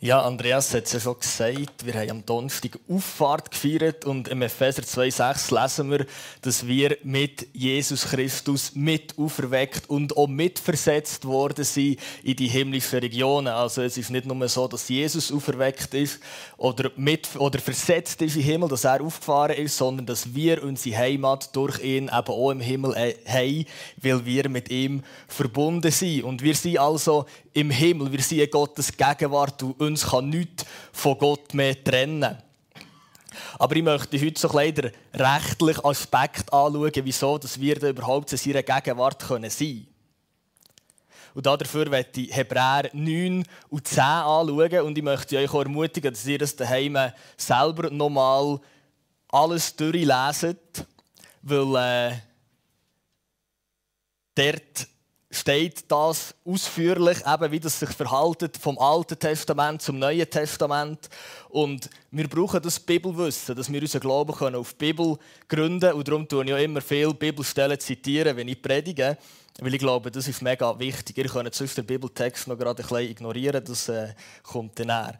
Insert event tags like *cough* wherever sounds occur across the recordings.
Ja, Andreas hat es ja schon gesagt, wir haben am Donnerstag Auffahrt gefeiert und im Epheser 2,6 lesen wir, dass wir mit Jesus Christus mit auferweckt und auch mitversetzt worden sind in die himmlischen Regionen. Also es ist nicht nur so, dass Jesus auferweckt ist oder, mit, oder versetzt ist im Himmel, dass er aufgefahren ist, sondern dass wir unsere Heimat durch ihn eben auch im Himmel haben, weil wir mit ihm verbunden sind. Und wir sind also im Himmel, wir in Gottes Gegenwart und uns kann nichts von Gott mehr trennen. Aber ich möchte heute so leider rechtlich Aspekt anschauen, wieso dass wir da überhaupt in seiner Gegenwart sein können. Und dafür möchte ich Hebräer 9 und 10 anschauen. Und ich möchte euch auch ermutigen, dass ihr das daheim selber nochmal alles durchlesen. Weil äh, dort steht das ausführlich, eben wie das sich verhaltet vom Alten Testament zum Neuen Testament. Und wir brauchen das Bibelwissen, dass wir unseren Glauben können auf die Bibel gründen können. Und darum tue ich immer viele Bibelstellen zitieren, wenn ich predige. Weil ich glaube, das ist mega wichtig. Ihr könnt sonst den Bibeltext noch gerade ein bisschen ignorieren, das äh, kommt dann näher.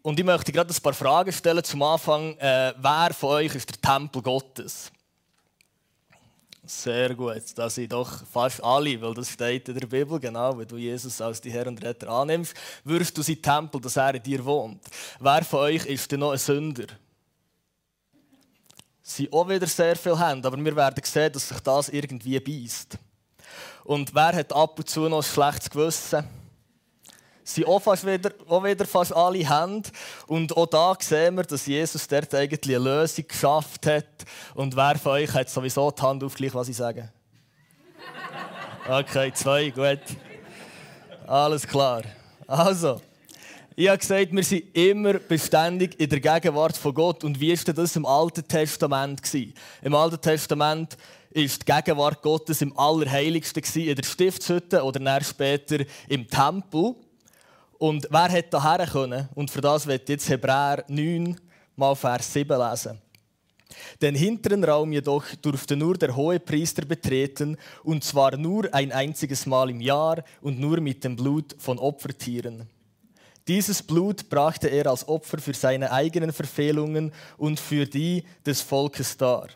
Und ich möchte gerade ein paar Fragen stellen zum Anfang. Äh, wer von euch ist der Tempel Gottes? Sehr gut. Das sind doch fast alle, weil das steht in der Bibel, genau. Wenn du Jesus als die Herr und Retter annimmst, wirst du sein Tempel, dass er in dir wohnt. Wer von euch ist denn noch ein Sünder? Sie auch wieder sehr viele Hände, aber wir werden sehen, dass sich das irgendwie beißt. Und wer hat ab und zu noch ein schlechtes Gewissen? Sind auch, fast wieder, auch wieder fast alle Hände. Und auch da sehen wir, dass Jesus dort eigentlich eine Lösung geschafft hat. Und wer von euch hat sowieso die Hand auf, gleich was ich sage? Okay, zwei, gut. Alles klar. Also, ich habe gesagt, wir sind immer beständig in der Gegenwart von Gott. Und wie war das im Alten Testament? Im Alten Testament war die Gegenwart Gottes im Allerheiligsten, in der Stiftshütte oder später im Tempel. Und wer hätte hierher können? Und für das wird jetzt Hebräer 9 mal Vers 7 lesen. Den hinteren Raum jedoch durfte nur der hohe Priester betreten, und zwar nur ein einziges Mal im Jahr und nur mit dem Blut von Opfertieren. Dieses Blut brachte er als Opfer für seine eigenen Verfehlungen und für die des Volkes dar.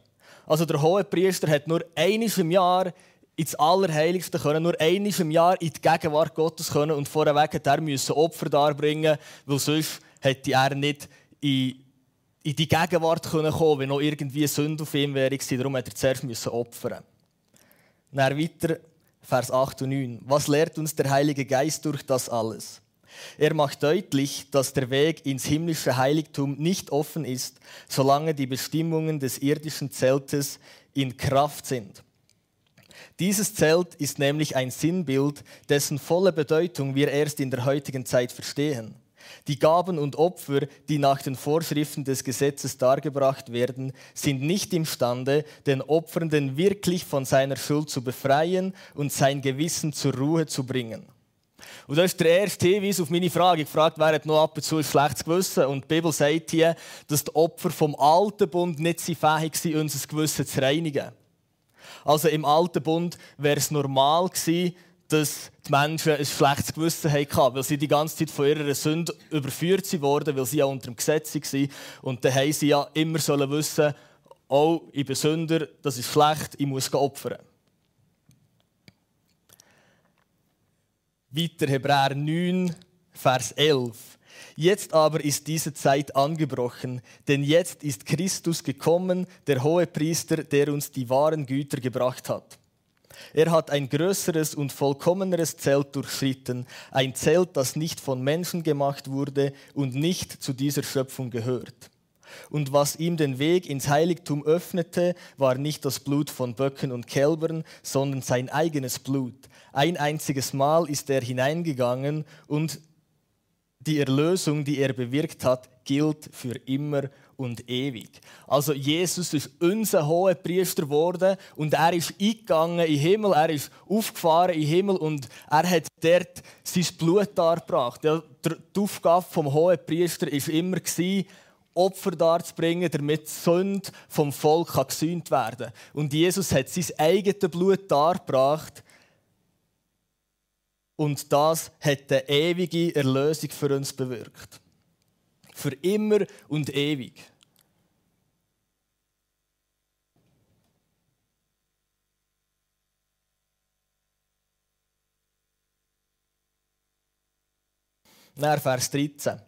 Also der hohe Priester hat nur einiges im Jahr ins Allerheiligste können, nur einmal im Jahr in die Gegenwart Gottes können und vorweg hat er müssen Opfer darbringen, weil sonst hätte er nicht in, in die Gegenwart können kommen, wenn noch irgendwie Sünde auf ihm wäre. Darum hat er zuerst müssen opfern. Dann weiter, Vers 8 und 9. Was lehrt uns der Heilige Geist durch das alles? Er macht deutlich, dass der Weg ins himmlische Heiligtum nicht offen ist, solange die Bestimmungen des irdischen Zeltes in Kraft sind. Dieses Zelt ist nämlich ein Sinnbild, dessen volle Bedeutung wir erst in der heutigen Zeit verstehen. Die Gaben und Opfer, die nach den Vorschriften des Gesetzes dargebracht werden, sind nicht imstande, den Opfernden wirklich von seiner Schuld zu befreien und sein Gewissen zur Ruhe zu bringen. Und das ist der erste Hinweis auf meine Frage. Ich gefragt, wer hat noch ab und zu ein schlechtes Gewissen? Und die Bibel sagt hier, dass die Opfer vom alten Bund nicht fähig waren, unser Gewissen zu reinigen. Also im Alten Bund wäre es normal gewesen, dass die Menschen ein schlechtes Gewissen hatten, weil sie die ganze Zeit von ihrer Sünde überführt wurden, weil sie ja unter dem Gesetz waren. Und dann haben sie ja immer sollen wissen, oh, ich bin Sünder, das ist schlecht, ich muss opfern. Weiter Hebräer 9, Vers 11. Jetzt aber ist diese Zeit angebrochen, denn jetzt ist Christus gekommen, der hohe Priester, der uns die wahren Güter gebracht hat. Er hat ein größeres und vollkommeneres Zelt durchschritten, ein Zelt, das nicht von Menschen gemacht wurde und nicht zu dieser Schöpfung gehört. Und was ihm den Weg ins Heiligtum öffnete, war nicht das Blut von Böcken und Kälbern, sondern sein eigenes Blut. Ein einziges Mal ist er hineingegangen und die Erlösung, die er bewirkt hat, gilt für immer und ewig. Also Jesus ist unser hoher Priester geworden und er ist eingegangen in den Himmel, er ist aufgefahren in den Himmel und er hat dort sein Blut dargebracht. Die Aufgabe vom hohen Priester war immer Opfer darzubringen, damit die Sünde vom Volk gesühnt werden kann. Und Jesus hat sein eigenes Blut dargebracht, und das hat eine ewige Erlösung für uns bewirkt. Für immer und ewig. Nach Vers 13.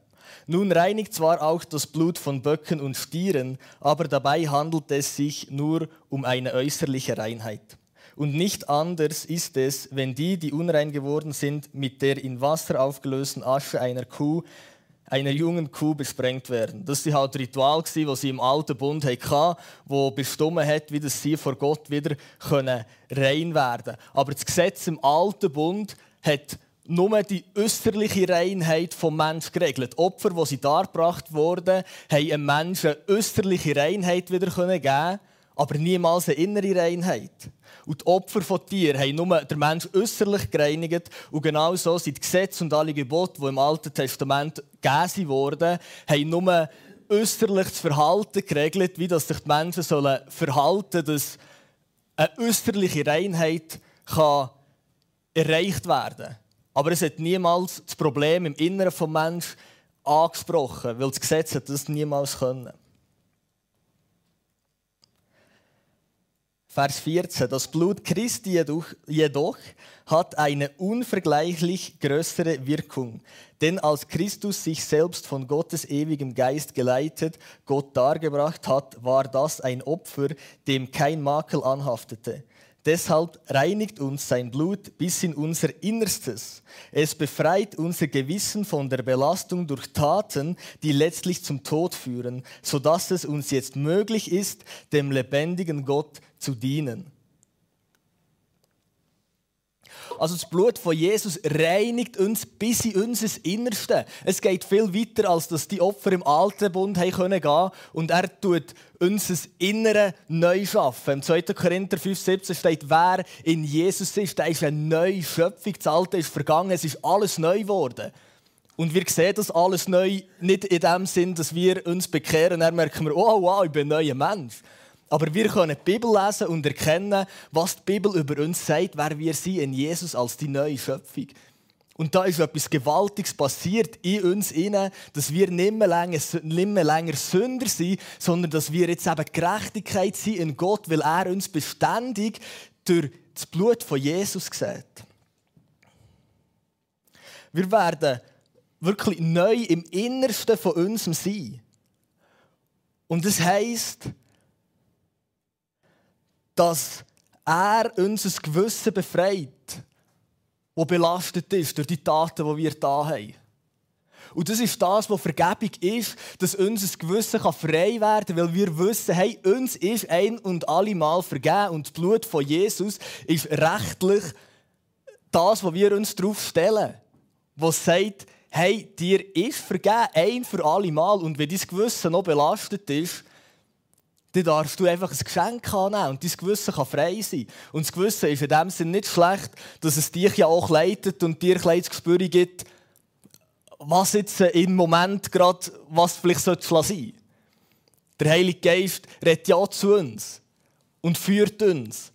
Nun reinigt zwar auch das Blut von Böcken und Stieren, aber dabei handelt es sich nur um eine äußerliche Reinheit. Und nicht anders ist es, wenn die, die unrein geworden sind, mit der in Wasser aufgelösten Asche einer Kuh, einer jungen Kuh besprengt werden. Das war halt Ritual, das sie im alten Bund hatten, wo bestimmt hat, wie sie vor Gott wieder rein werden können. Aber das Gesetz im alten Bund hat nur die äußerliche Reinheit vom Menschen geregelt. Die Opfer, die sie dargebracht wurden, haben einem Menschen eine äußerliche Reinheit wieder geben, aber niemals eine innere Reinheit. Und die Opfer von Tieren haben nur der Mensch äußerlich gereinigt. Und genau so sind die Gesetze und alle Gebote, die im Alten Testament gegeben wurden, haben nur äußerlich das Verhalten geregelt, wie das sich die Menschen sollen verhalten dass eine äußerliche Reinheit kann erreicht werden kann. Aber es hat niemals das Problem im Inneren des Menschen angesprochen, weil das Gesetz hat das niemals können. Vers 14. Das Blut Christi jedoch, jedoch, hat eine unvergleichlich größere Wirkung. Denn als Christus sich selbst von Gottes ewigem Geist geleitet, Gott dargebracht hat, war das ein Opfer, dem kein Makel anhaftete. Deshalb reinigt uns sein Blut bis in unser Innerstes. Es befreit unser Gewissen von der Belastung durch Taten, die letztlich zum Tod führen, sodass es uns jetzt möglich ist, dem lebendigen Gott zu dienen. Also das Blut von Jesus reinigt uns bis in unser Innerste. Es geht viel weiter, als dass die Opfer im Alten Bund gehen können. Und er tut unser Innere neu schaffen. Im 2. Korinther 5,17 steht, wer in Jesus ist, der ist eine neue Schöpfung. Das Alte ist vergangen, es ist alles neu geworden. Und wir sehen das alles neu nicht in dem Sinn, dass wir uns bekehren und dann merken wir, oh wow, ich bin ein neuer Mensch. Aber wir können die Bibel lesen und erkennen, was die Bibel über uns sagt, wer wir sind in Jesus als die neue Schöpfung. Und da ist etwas Gewaltiges passiert in uns dass wir nicht mehr, länger, nicht mehr länger Sünder sind, sondern dass wir jetzt eben Gerechtigkeit sind in Gott, weil er uns beständig durch das Blut von Jesus sieht. Wir werden wirklich neu im Innersten von uns sein. Und das heisst, dass er unser Gewissen befreit, das belastet ist durch die Taten, die wir da haben. Und das ist das, was Vergebung ist, dass unser Gewissen frei werden kann, weil wir wissen, hey, uns ist ein und alle Mal vergeben und das Blut von Jesus ist rechtlich das, was wir uns darauf stellen. Was sagt, hey, dir ist vergeben, ein für alle Mal. Und wenn dein Gewissen noch belastet ist, dann darfst du einfach ein Geschenk annehmen und dein Gewissen kann frei sein. Und das Gewissen ist in dem Sinne nicht schlecht, dass es dich ja auch leitet und dir ein das Gespür gibt, was jetzt im Moment gerade, was vielleicht sein sollte. Der Heilige Geist redet ja zu uns und führt uns.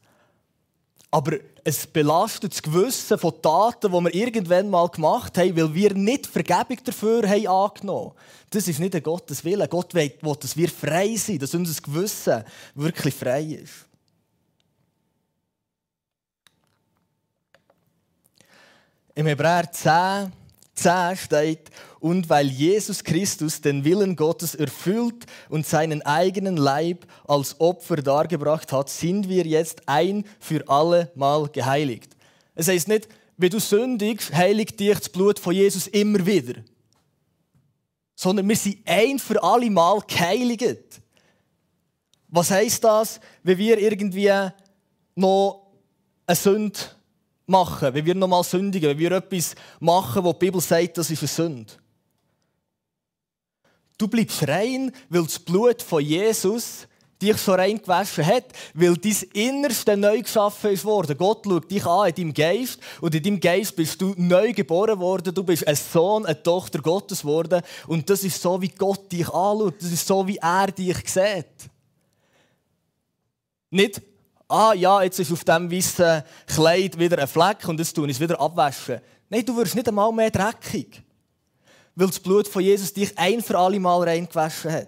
Aber es belastet das Gewissen von Taten, die wir irgendwann mal gemacht haben, weil wir nicht Vergebung dafür haben angenommen haben. Das ist nicht ein Gottes Wille. Gott will, dass wir frei sind, dass unser Gewissen wirklich frei ist. Im Hebräer 10 10 steht, und weil Jesus Christus den Willen Gottes erfüllt und seinen eigenen Leib als Opfer dargebracht hat, sind wir jetzt ein für alle Mal geheiligt. Es heißt nicht, wenn du sündigst, heiligt dich das Blut von Jesus immer wieder. Sondern wir sind ein für alle Mal geheiligt. Was heißt das, wenn wir irgendwie noch eine Sünde machen, wenn wir nochmal sündigen, wenn wir etwas machen, wo die Bibel sagt, das ist eine Sünde. Du bleibst rein, weil das Blut von Jesus dich so rein gewaschen hat, weil dein Innerste neu geschaffen ist worden. Gott schaut dich an in deinem Geist und in deinem Geist bist du neu geboren worden. Du bist ein Sohn, eine Tochter Gottes geworden und das ist so, wie Gott dich anschaut. Das ist so, wie er dich sieht. Nicht, ah ja, jetzt ist auf diesem weißen Kleid wieder ein Fleck und jetzt tue ich es wieder abwaschen. Nein, du wirst nicht einmal mehr dreckig, weil das Blut von Jesus dich ein für alle Mal reingewaschen hat.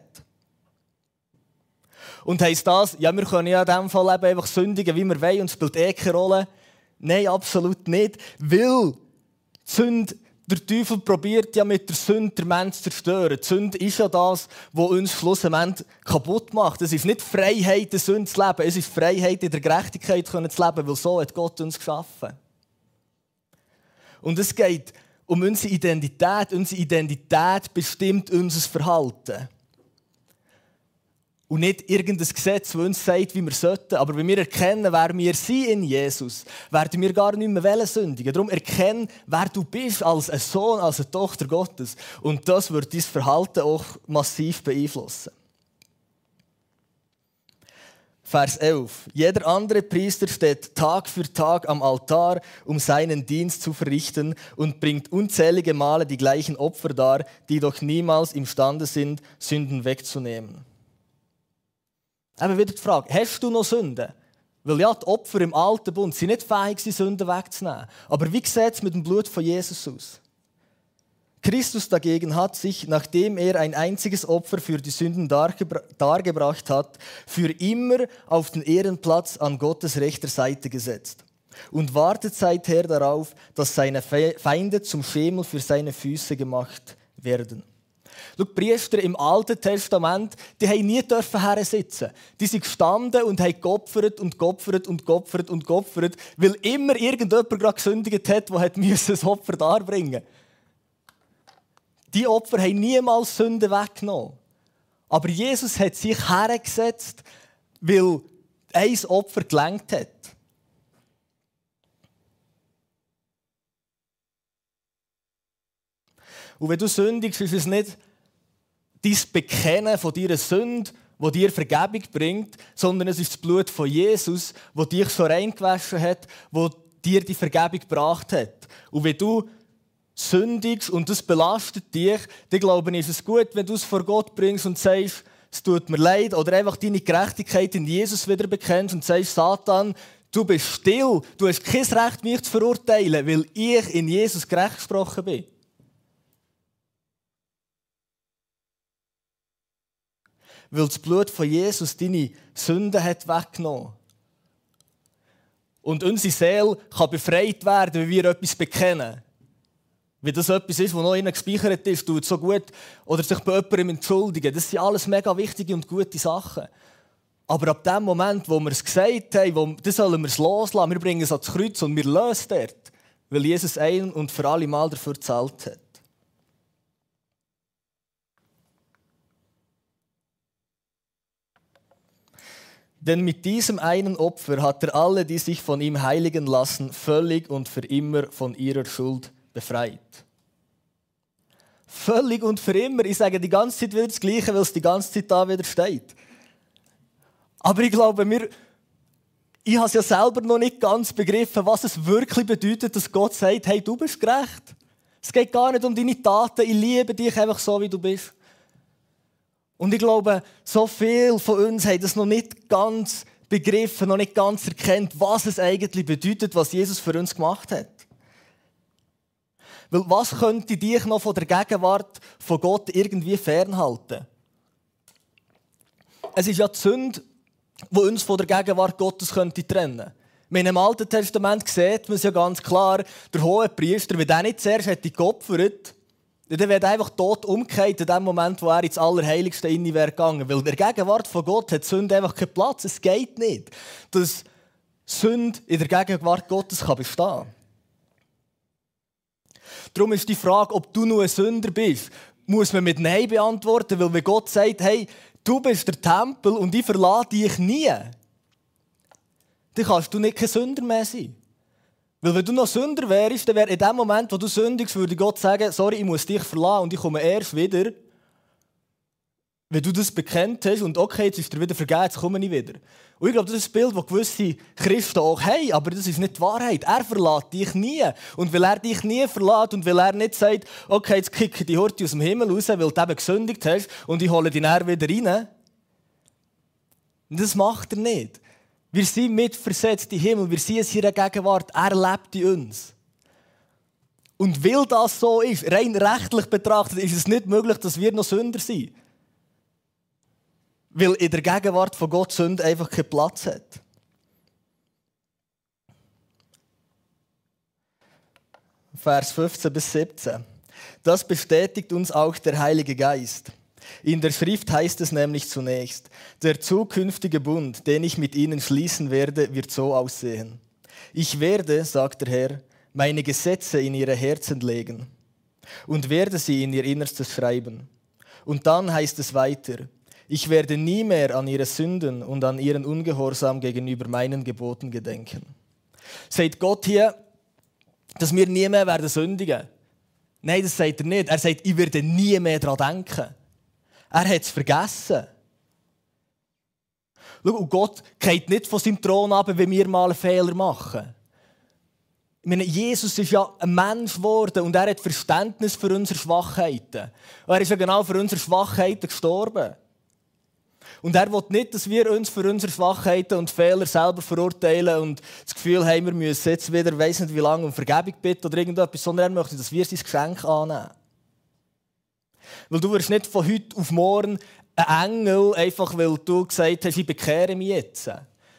Und heisst das, ja, wir können ja in diesem Fall eben einfach sündigen, wie wir wollen, und es spielt eh keine Rolle? Nein, absolut nicht. Weil die Sünde, der Teufel probiert ja mit der Sünde den Menschen zu zerstören. Die Sünde ist ja das, was uns schlussendlich kaputt macht. Es ist nicht Freiheit, der Sünde zu leben, es ist Freiheit, in der Gerechtigkeit zu leben, weil so hat Gott uns geschaffen. Und es geht um unsere Identität. Unsere Identität bestimmt unser Verhalten. Und nicht irgendein Gesetz, das uns sagt, wie wir sollten. Aber wenn wir erkennen, wer wir sind in Jesus, werden wir gar nicht mehr sündigen. Darum erkennen, wer du bist als ein Sohn, als eine Tochter Gottes. Und das wird dein Verhalten auch massiv beeinflussen. Vers 11. Jeder andere Priester steht Tag für Tag am Altar, um seinen Dienst zu verrichten und bringt unzählige Male die gleichen Opfer dar, die doch niemals imstande sind, Sünden wegzunehmen. Eben wieder die Frage, hast du noch Sünden? Weil ja, die Opfer im Alten Bund sind nicht fähig, Sünden wegzunehmen. Aber wie sieht es mit dem Blut von Jesus aus? Christus dagegen hat sich, nachdem er ein einziges Opfer für die Sünden dargebracht hat, für immer auf den Ehrenplatz an Gottes rechter Seite gesetzt und wartet seither darauf, dass seine Feinde zum Schemel für seine Füße gemacht werden. Schau, die Priester im Alten Testament, die haben nie dürfen sitzen. Die sind gestanden und haben geopfert und geopfert und geopfert und geopfert, weil immer irgendjemand gerade gesündigt hat, der hat *laughs* ein Opfer darbringen Die Opfer haben niemals Sünde weggenommen. Aber Jesus hat sich hergesetzt, weil ein Opfer gelenkt hat. Und wenn du sündigst, ist es nicht dein Bekennen von deiner Sünde, wo dir Vergebung bringt, sondern es ist das Blut von Jesus, wo dich so reingewaschen hat, wo dir die Vergebung gebracht hat. Und wenn du sündigst und das belastet dich, dann glaube ich, ist es gut, wenn du es vor Gott bringst und sagst, es tut mir leid, oder einfach deine Gerechtigkeit in Jesus wieder bekennst und sagst, Satan, du bist still, du hast kein Recht, mich zu verurteilen, weil ich in Jesus gerecht gesprochen bin. Weil das Blut von Jesus deine Sünden hat weggenommen. Und unsere Seele kann befreit werden, wenn wir etwas bekennen. Wie das etwas ist, was noch innen gespeichert ist, tut so gut oder sich bei jemandem entschuldigen. Das sind alles mega wichtige und gute Sachen. Aber ab dem Moment, wo wir es gesagt haben, wo, das sollen wir es loslassen. Wir bringen es ans Kreuz und wir lösen dort, weil Jesus ein und für alle Mal dafür gezahlt hat. Denn mit diesem einen Opfer hat er alle, die sich von ihm heiligen lassen, völlig und für immer von ihrer Schuld befreit. Völlig und für immer. Ich sage die ganze Zeit wieder das Gleiche, weil es die ganze Zeit da wieder steht. Aber ich glaube, wir, ich habe es ja selber noch nicht ganz begriffen, was es wirklich bedeutet, dass Gott sagt, hey, du bist gerecht. Es geht gar nicht um deine Taten, ich liebe dich einfach so, wie du bist. Und ich glaube, so viele von uns haben das noch nicht ganz begriffen, noch nicht ganz erkennt, was es eigentlich bedeutet, was Jesus für uns gemacht hat. Weil was könnte dich noch von der Gegenwart von Gott irgendwie fernhalten? Es ist ja die Sünde, die uns von der Gegenwart Gottes könnte trennen könnte. Im Alten Testament sieht man es ja ganz klar, der hohe Priester, wenn der nicht zuerst hätte geopfert dann wird einfach tot umgekehrt in dem Moment, wo er ins Allerheiligste in wäre gegangen. Weil in der Gegenwart von Gott hat Sünde einfach keinen Platz. Es geht nicht, dass Sünde in der Gegenwart Gottes bestehen kann. Darum ist die Frage, ob du nur ein Sünder bist, muss man mit Nein beantworten, weil wenn Gott sagt, hey, du bist der Tempel und ich verlade dich nie, dann kannst du nicht kein Sünder mehr sein. Weil wenn du noch Sünder wärst, dann wäre in dem Moment, wo du sündigst, würde Gott sagen, sorry, ich muss dich verlassen und ich komme erst wieder, wenn du das bekennt hast und okay, jetzt ist dir wieder vergeben, jetzt komme ich wieder. Und ich glaube, das ist ein Bild, das gewisse Christen auch haben, aber das ist nicht die Wahrheit. Er verlässt dich nie. Und weil er dich nie verlässt und weil er nicht sagt, okay, jetzt kicke die Horte aus dem Himmel raus, weil du eben gesündigt hast und ich hole dich näher wieder rein, das macht er nicht. Wir sind mitversetzt den Himmel, wir sind es hier in der Gegenwart, er lebt in uns. Und weil das so ist, rein rechtlich betrachtet, ist es nicht möglich, dass wir noch Sünder sind. Weil in der Gegenwart von Gott Sünde einfach keinen Platz hat. Vers 15 bis 17. Das bestätigt uns auch der Heilige Geist. In der Schrift heißt es nämlich zunächst, der zukünftige Bund, den ich mit ihnen schließen werde, wird so aussehen. Ich werde, sagt der Herr, meine Gesetze in ihre Herzen legen und werde sie in ihr Innerstes schreiben. Und dann heißt es weiter, ich werde nie mehr an ihre Sünden und an ihren Ungehorsam gegenüber meinen Geboten gedenken. Sagt Gott hier, dass wir nie mehr werden sündigen? Nein, das sagt er nicht. Er sagt, ich werde nie mehr daran denken. Er hat es vergessen. Schau, Gott geht nicht von seinem Thron ab, wenn wir mal einen Fehler machen. Ich meine, Jesus ist ja ein Mensch geworden und er hat Verständnis für unsere Schwachheiten. Er ist ja genau für unsere Schwachheiten gestorben. Und er will nicht, dass wir uns für unsere Schwachheiten und Fehler selber verurteilen und das Gefühl haben, wir müssen jetzt wieder, weiss nicht wie lange, um Vergebung bitten oder irgendetwas, sondern er möchte, dass wir sein Geschenk annehmen. Weil du wirst nicht von heute auf morgen ein Engel, einfach weil du gesagt hast, ich bekehre mich jetzt.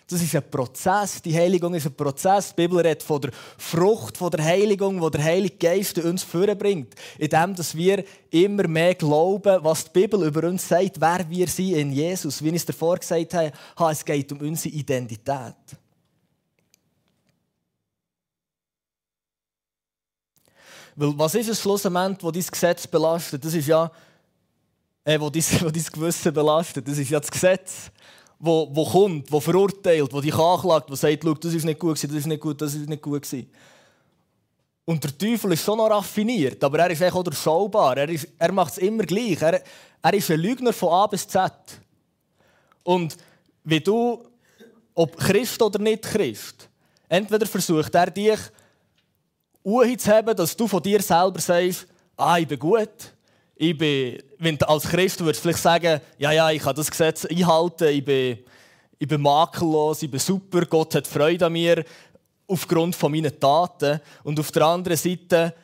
Das ist ein Prozess. Die Heiligung ist ein Prozess. Die Bibel redet von der Frucht von der Heiligung, die der Heilige Geist uns vorbringt. Indem dass wir immer mehr glauben, was die Bibel über uns sagt, wer wir sind in Jesus. Wie ich es davor gesagt habe, es geht um unsere Identität. Weil was ist es schlussendlich, wo dein Gesetz belastet? Das ist ja, äh, wo, dein, *laughs* wo dein Gewissen belastet. Das ist ja das Gesetz wo, wo kommt, wo verurteilt, wo dich anklagt, wo sagt, das ist nicht gut, das ist nicht gut, das ist nicht gut. Und der Teufel ist schon noch raffiniert, aber er ist auch durchschaubar. Er, er macht es immer gleich. Er, er ist ein Lügner von A bis Z. Und wie du, ob Christ oder nicht Christ, entweder versucht er dich zu haben, dass du von dir selber sagst, ah, ich bin gut, ich bin, wenn du als Christ würdest vielleicht sagen, ja, ja, ich kann das Gesetz einhalten, ich bin, ich bin makellos, ich bin super, Gott hat Freude an mir aufgrund von meinen Taten. Und auf der anderen Seite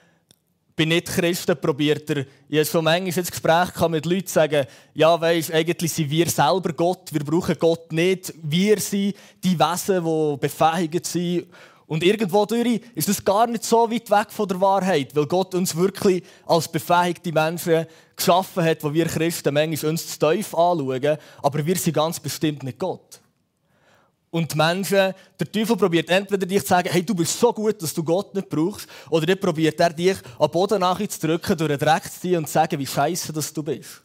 bin nicht Christen, probiert er, ich habe schon manchmal ins Gespräch mit Leuten die sagen, ja, weisst, eigentlich sind wir selber Gott, wir brauchen Gott nicht, wir sind die Wesen, die befähigt sind und irgendwo durch ist das gar nicht so weit weg von der Wahrheit, weil Gott uns wirklich als befähigte Menschen geschaffen hat, wo wir Christen manchmal uns zu tief anschauen, aber wir sind ganz bestimmt nicht Gott. Und die Menschen, der Teufel probiert entweder dich zu sagen, hey, du bist so gut, dass du Gott nicht brauchst, oder dann probiert er dich am Boden nachzudrücken, durch den Dreck zu ziehen und zu sagen, wie scheiße dass du bist.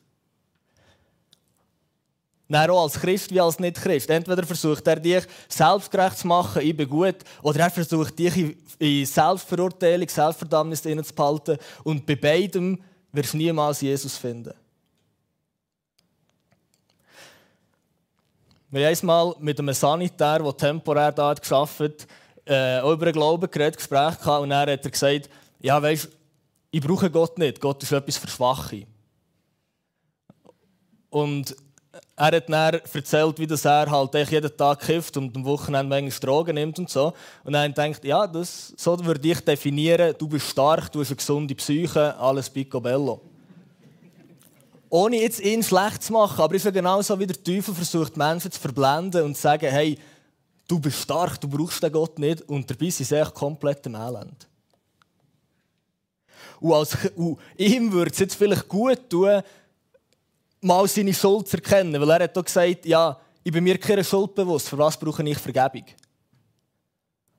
Nein, auch als Christ wie als Nicht-Christ. Entweder versucht er dich selbstgerecht zu machen, ich bin gut, oder er versucht dich in Selbstverurteilung, Selbstverdammnis zu behalten. Und bei beidem wirst du niemals Jesus finden. Wir haben einmal mit einem Sanitär, der temporär da hat gearbeitet äh, über den Glauben geredet, Gespräch gehabt, und er hat er gesagt, ja, weißt, ich brauche Gott nicht, Gott ist etwas für Schwache. Und er hat dann erzählt, wie das er halt jeden Tag kifft und am Wochenende manchmal Drogen nimmt und so. Und dann denkt, ja, das, so würde ich definieren, du bist stark, du hast eine gesunde Psyche, alles picobello. Ohne jetzt ihn schlecht zu machen, aber ist ja genauso, wie der Teufel versucht, Menschen zu verblenden und zu sagen, hey, du bist stark, du brauchst den Gott nicht und dabei sie echt komplett im Elend. Und, als, und ihm würde es jetzt vielleicht gut tun, mal seine Schuld zu erkennen. Weil er hat auch gesagt, ja, ich bin mir keine Schuld bewusst, für was brauche ich Vergebung?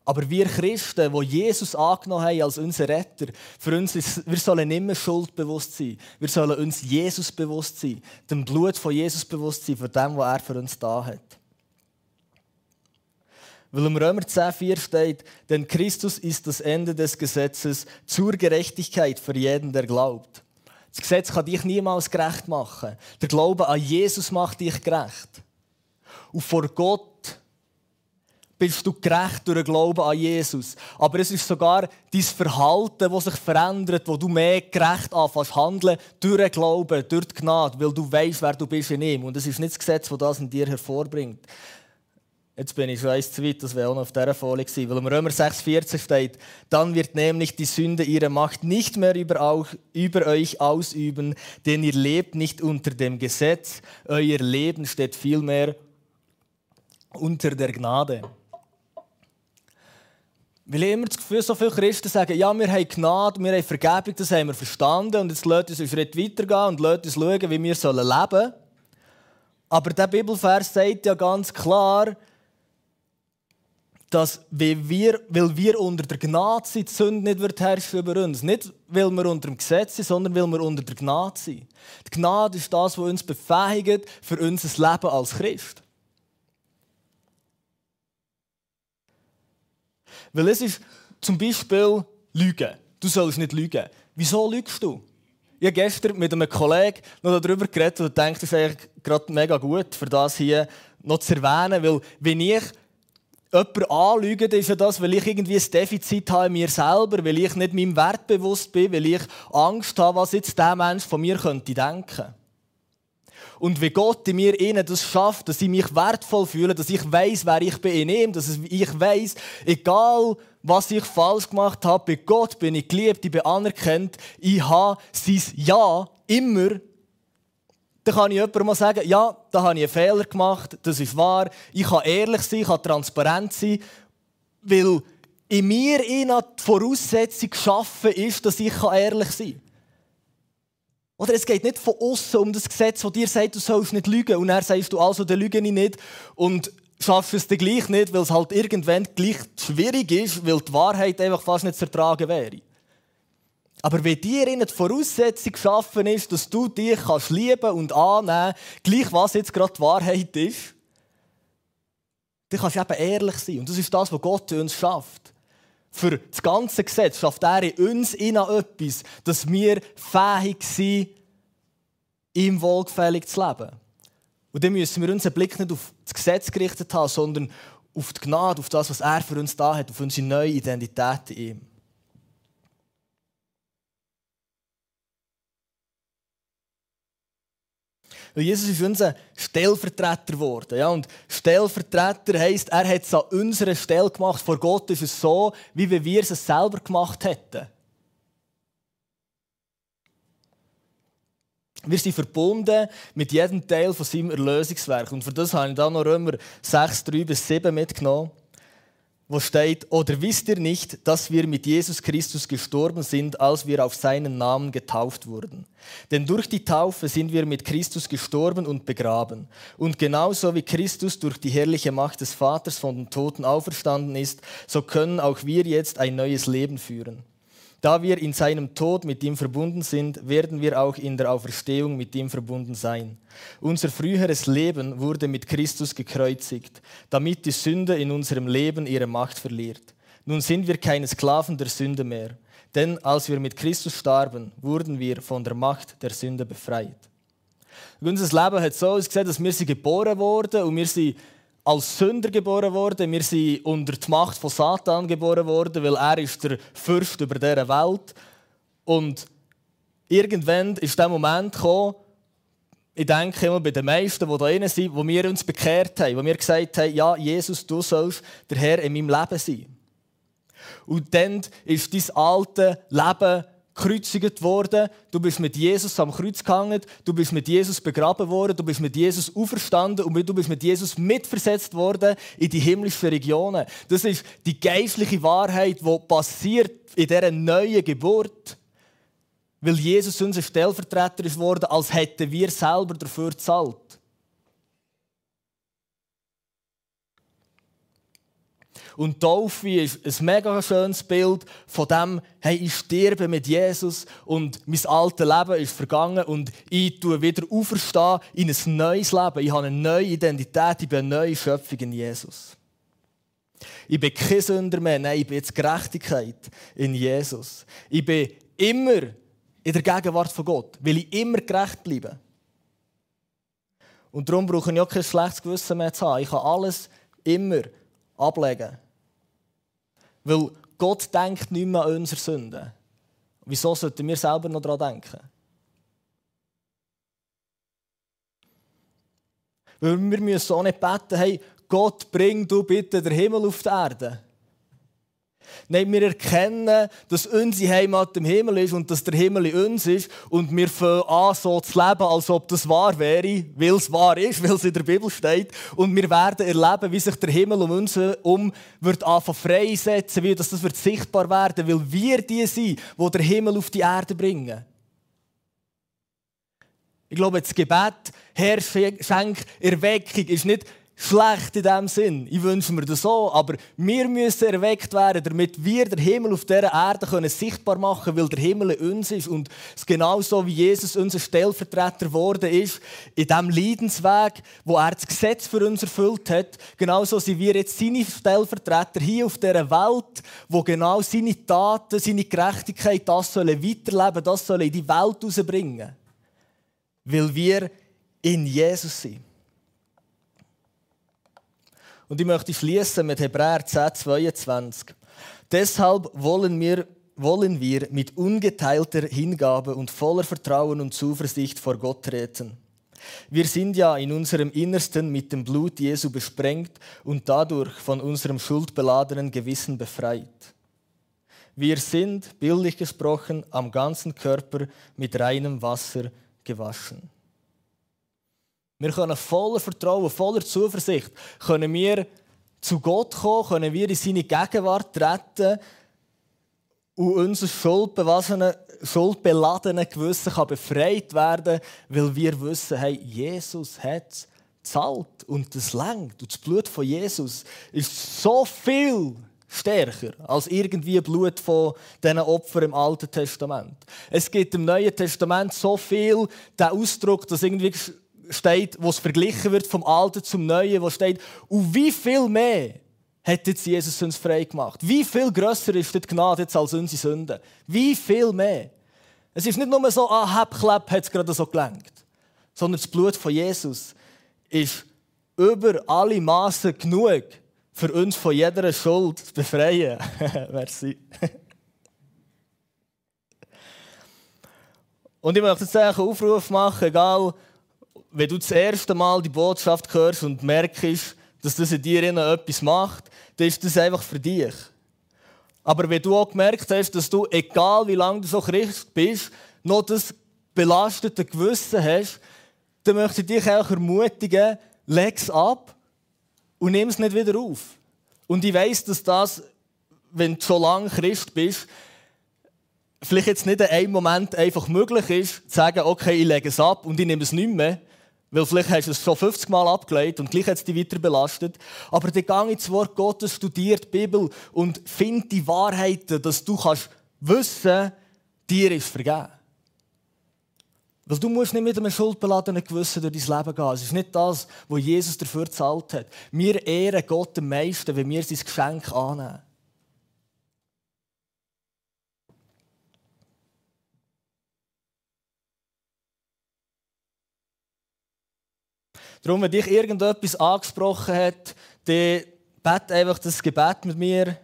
Aber wir Christen, die Jesus angenommen haben als unser Retter, für uns ist, wir sollen mehr schuldbewusst sein. Wir sollen uns Jesus bewusst sein, dem Blut von Jesus bewusst sein, für dem, was er für uns da hat. Weil im Römer 10,4 steht, denn Christus ist das Ende des Gesetzes zur Gerechtigkeit für jeden, der glaubt. Das Gesetz kann dich niemals gerecht machen. Der Glaube an Jesus macht dich gerecht. Und vor Gott bist du gerecht durch den Glauben an Jesus. Aber es ist sogar dein Verhalten, das sich verändert, wo du mehr gerecht anfängst handeln durch den Glauben, durch die Gnade, weil du weißt, wer du bist in ihm. Und es ist nicht das Gesetz, das das in dir hervorbringt. Jetzt bin ich schon eins zu weit, das wäre auch noch auf dieser Folie gewesen. Weil im Römer 6,14 steht, dann wird nämlich die Sünde ihre Macht nicht mehr über euch ausüben, denn ihr lebt nicht unter dem Gesetz, euer Leben steht vielmehr unter der Gnade. Weil ich immer das Gefühl, so viele Christen sagen, ja, wir haben Gnade, wir haben Vergebung, das haben wir verstanden und jetzt lasst uns einen Schritt weitergehen und lasst uns schauen, wie wir leben sollen. Aber der Bibelvers sagt ja ganz klar, dass weil wir, weil wir unter der Gnade sind, die Sünde nicht wird herrschen über uns. Nicht, weil wir unter dem Gesetz sind, sondern weil wir unter der Gnade sind. Die Gnade ist das, was uns befähigt für unser Leben als Christ. Weil es ist zum Beispiel Lügen. Du sollst nicht lügen. Wieso lügst du? Ich habe gestern mit einem Kollegen noch darüber geredet und denke, das ist eigentlich gerade mega gut, für das hier noch zu erwähnen. Weil, wenn ich jemanden anlüge, dann ist ja das, weil ich irgendwie ein Defizit habe in mir selber, weil ich nicht meinem Wert bewusst bin, weil ich Angst habe, was jetzt der Mensch von mir könnte denken. Und wie Gott in mir innen das schafft, dass ich mich wertvoll fühle, dass ich weiß, wer ich bin in ihm, dass ich weiß, egal was ich falsch gemacht habe, bei Gott bin ich geliebt, ich bin anerkannt, ich habe sein Ja immer dann kann ich jemandem mal sagen, ja, da habe ich einen Fehler gemacht, das ist wahr, ich kann ehrlich sein, ich kann transparent sein, weil in mir die Voraussetzung geschaffen ist, dass ich ehrlich sein kann. Oder es geht nicht von außen um das Gesetz, das dir sagt, du sollst nicht lügen. Und er sagst du, also, dann lüge ich nicht. Und schaffst es dann gleich nicht, weil es halt irgendwann gleich schwierig ist, weil die Wahrheit einfach fast nicht zu ertragen wäre. Aber wenn dir die Voraussetzung geschaffen ist, dass du dich kannst lieben und annehmen gleich was jetzt gerade die Wahrheit ist, dann kannst du eben ehrlich sein. Und das ist das, was Gott uns schafft. Für das ganze Gesetz schafft er in uns etwas, dass wir fähig sind, ihm wohlgefällig zu leben. Und dann müssen wir unseren Blick nicht auf das Gesetz gerichtet haben, sondern auf die Gnade, auf das, was er für uns da hat, auf unsere neue Identität in ihm. Weil Jesus ist unser Stellvertreter geworden. Ja? Und Stellvertreter heisst, er hat es an unserer Stelle gemacht. Vor Gott ist es so, wie wir es selber gemacht hätten. Wir sind verbunden mit jedem Teil von seinem Erlösungswerk. Und für das habe ich da noch Römer 6, 3 bis 7 mitgenommen wo steht, oder wisst ihr nicht, dass wir mit Jesus Christus gestorben sind, als wir auf seinen Namen getauft wurden? Denn durch die Taufe sind wir mit Christus gestorben und begraben. Und genauso wie Christus durch die herrliche Macht des Vaters von den Toten auferstanden ist, so können auch wir jetzt ein neues Leben führen. Da wir in seinem Tod mit ihm verbunden sind, werden wir auch in der Auferstehung mit ihm verbunden sein. Unser früheres Leben wurde mit Christus gekreuzigt, damit die Sünde in unserem Leben ihre Macht verliert. Nun sind wir keine Sklaven der Sünde mehr, denn als wir mit Christus starben, wurden wir von der Macht der Sünde befreit. Unser Leben hat so ausgesehen, dass wir sie geboren wurden und wir sie als Sünder geboren worden. Wir sind unter die Macht von Satan geboren worden, weil er ist der Fürst über diese Welt. Und irgendwann ist der Moment gekommen, ich denke immer bei den meisten, die drin sind, wo wir uns bekehrt haben, wo wir gesagt haben, ja, Jesus, du sollst der Herr in meinem Leben sein. Und dann ist dein alte Leben gekreuzigt worden, du bist mit Jesus am Kreuz gehangen, du bist mit Jesus begraben worden, du bist mit Jesus auferstanden und du bist mit Jesus mitversetzt worden in die himmlischen Regionen. Das ist die geistliche Wahrheit, die passiert in dieser neuen Geburt. Weil Jesus unser Stellvertreter ist worden, als hätten wir selber dafür gezahlt. Und Taufe ist ein mega schönes Bild von dem, hey, ich sterbe mit Jesus und mein altes Leben ist vergangen und ich tue wieder auferstehen in ein neues Leben. Ich habe eine neue Identität, ich bin eine neue Schöpfung in Jesus. Ich bin kein Sünder mehr, nein, ich bin jetzt Gerechtigkeit in Jesus. Ich bin immer in der Gegenwart von Gott, weil ich immer gerecht bleibe. Und darum brauche ich auch kein schlechtes Gewissen mehr zu haben. Ich kann alles immer ablegen. Weil Gott denkt nicht mehr an unsere Sünden. Wieso sollten wir selber noch daran denken? Weil wir müssen auch nicht beten, hey, Gott, bring du bitte den Himmel auf die Erde. Nein, wir erkennen, dass unsere Heimat im Himmel ist und dass der Himmel in uns ist. Und wir fangen an, so zu leben, als ob das wahr wäre, weil es wahr ist, *laughs* weil es in der Bibel steht. Und wir werden erleben, wie sich der Himmel um uns herum wird freisetzen, wie das, das wird sichtbar werden, weil wir die sind, die der Himmel auf die Erde bringen. Ich glaube, das Gebet, Herr, schenk Erweckung, ist nicht schlecht in dem Sinn. Ich wünsche mir das so, aber wir müssen erweckt werden, damit wir den Himmel auf dieser Erde können sichtbar machen können, weil der Himmel in uns ist und es genauso wie Jesus unser Stellvertreter geworden ist, in diesem Leidensweg, wo er das Gesetz für uns erfüllt hat, genauso sind wir jetzt seine Stellvertreter hier auf dieser Welt, wo genau seine Taten, seine Gerechtigkeit, das sollen weiterleben, das sollen in die Welt rausbringen. Weil wir in Jesus sind. Und ich möchte schließen mit Hebräer 10, 22. Deshalb wollen wir, wollen wir mit ungeteilter Hingabe und voller Vertrauen und Zuversicht vor Gott treten. Wir sind ja in unserem Innersten mit dem Blut Jesu besprengt und dadurch von unserem schuldbeladenen Gewissen befreit. Wir sind, bildlich gesprochen, am ganzen Körper mit reinem Wasser gewaschen. Wir können voller Vertrauen, voller Zuversicht, können wir zu Gott kommen, können wir in seine Gegenwart treten und unser schuldbeladene Gewissen kann befreit werden, weil wir wissen, hey, Jesus hat zahlt und das lenkt. Und das Blut von Jesus ist so viel stärker als irgendwie Blut von diesen Opfern im Alten Testament. Es gibt im Neuen Testament so viel den Ausdruck, dass irgendwie steht, wo es verglichen wird vom Alten zum Neuen, wo steht, und wie viel mehr hat jetzt Jesus uns frei gemacht? Wie viel grösser ist die Gnade jetzt als unsere Sünde? Wie viel mehr? Es ist nicht nur so, ah, Heppklapp hat es gerade so gelenkt, sondern das Blut von Jesus ist über alle Maßen genug, für uns von jeder Schuld zu befreien. *laughs* Merci. Und ich möchte jetzt einen Aufruf machen, egal wenn du das erste Mal die Botschaft hörst und merkst, dass das in dir etwas macht, dann ist das einfach für dich. Aber wenn du auch gemerkt hast, dass du, egal wie lange du so Christ bist, noch das belastete Gewissen hast, dann möchte ich dich auch ermutigen, leg es ab und nimm es nicht wieder auf. Und ich weiß, dass das, wenn du so lange Christ bist, vielleicht jetzt nicht in einem Moment einfach möglich ist, zu sagen, okay, ich lege es ab und ich nehme es nicht mehr, weil vielleicht hast du es schon 50 Mal abgelegt und gleich hat es dich weiter belastet. Aber dann gang ins Wort Gottes, studiert die Bibel und find die Wahrheiten, dass du kannst wissen, dir ist vergeben. Weil du musst nicht mit einem schuldbeladenen Gewissen durch dein Leben gehen. Es ist nicht das, was Jesus dafür gezahlt hat. Wir ehren Gott am meisten, wenn wir sein Geschenk annehmen. Darum, wenn dich irgendetwas angesprochen hat, dann bete einfach das Gebet mit mir,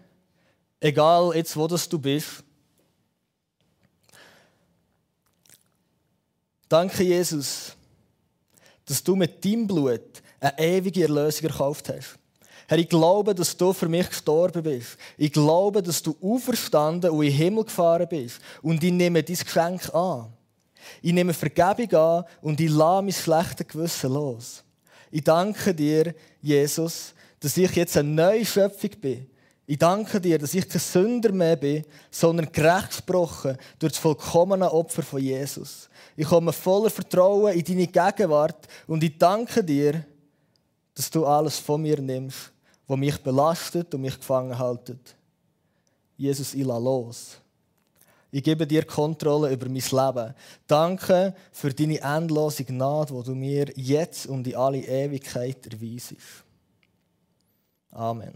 egal jetzt, wo das du bist. Danke, Jesus, dass du mit deinem Blut eine ewige Erlösung erkauft hast. Herr, ich glaube, dass du für mich gestorben bist. Ich glaube, dass du auferstanden und in den Himmel gefahren bist. Und ich nehme dein Geschenk an. Ich nehme Vergebung an und ich lasse mein schlechtes Gewissen los. Ich danke dir, Jesus, dass ich jetzt eine neue Schöpfung bin. Ich danke dir, dass ich kein Sünder mehr bin, sondern gerecht gesprochen durch das vollkommene Opfer von Jesus. Ich komme voller Vertrauen in deine Gegenwart und ich danke dir, dass du alles von mir nimmst, was mich belastet und mich gefangen hält. Jesus, ich lasse los. Ich gebe dir Kontrolle über mein Leben. Danke für deine endlose Gnade, die du mir jetzt und in alle Ewigkeit erweisest. Amen.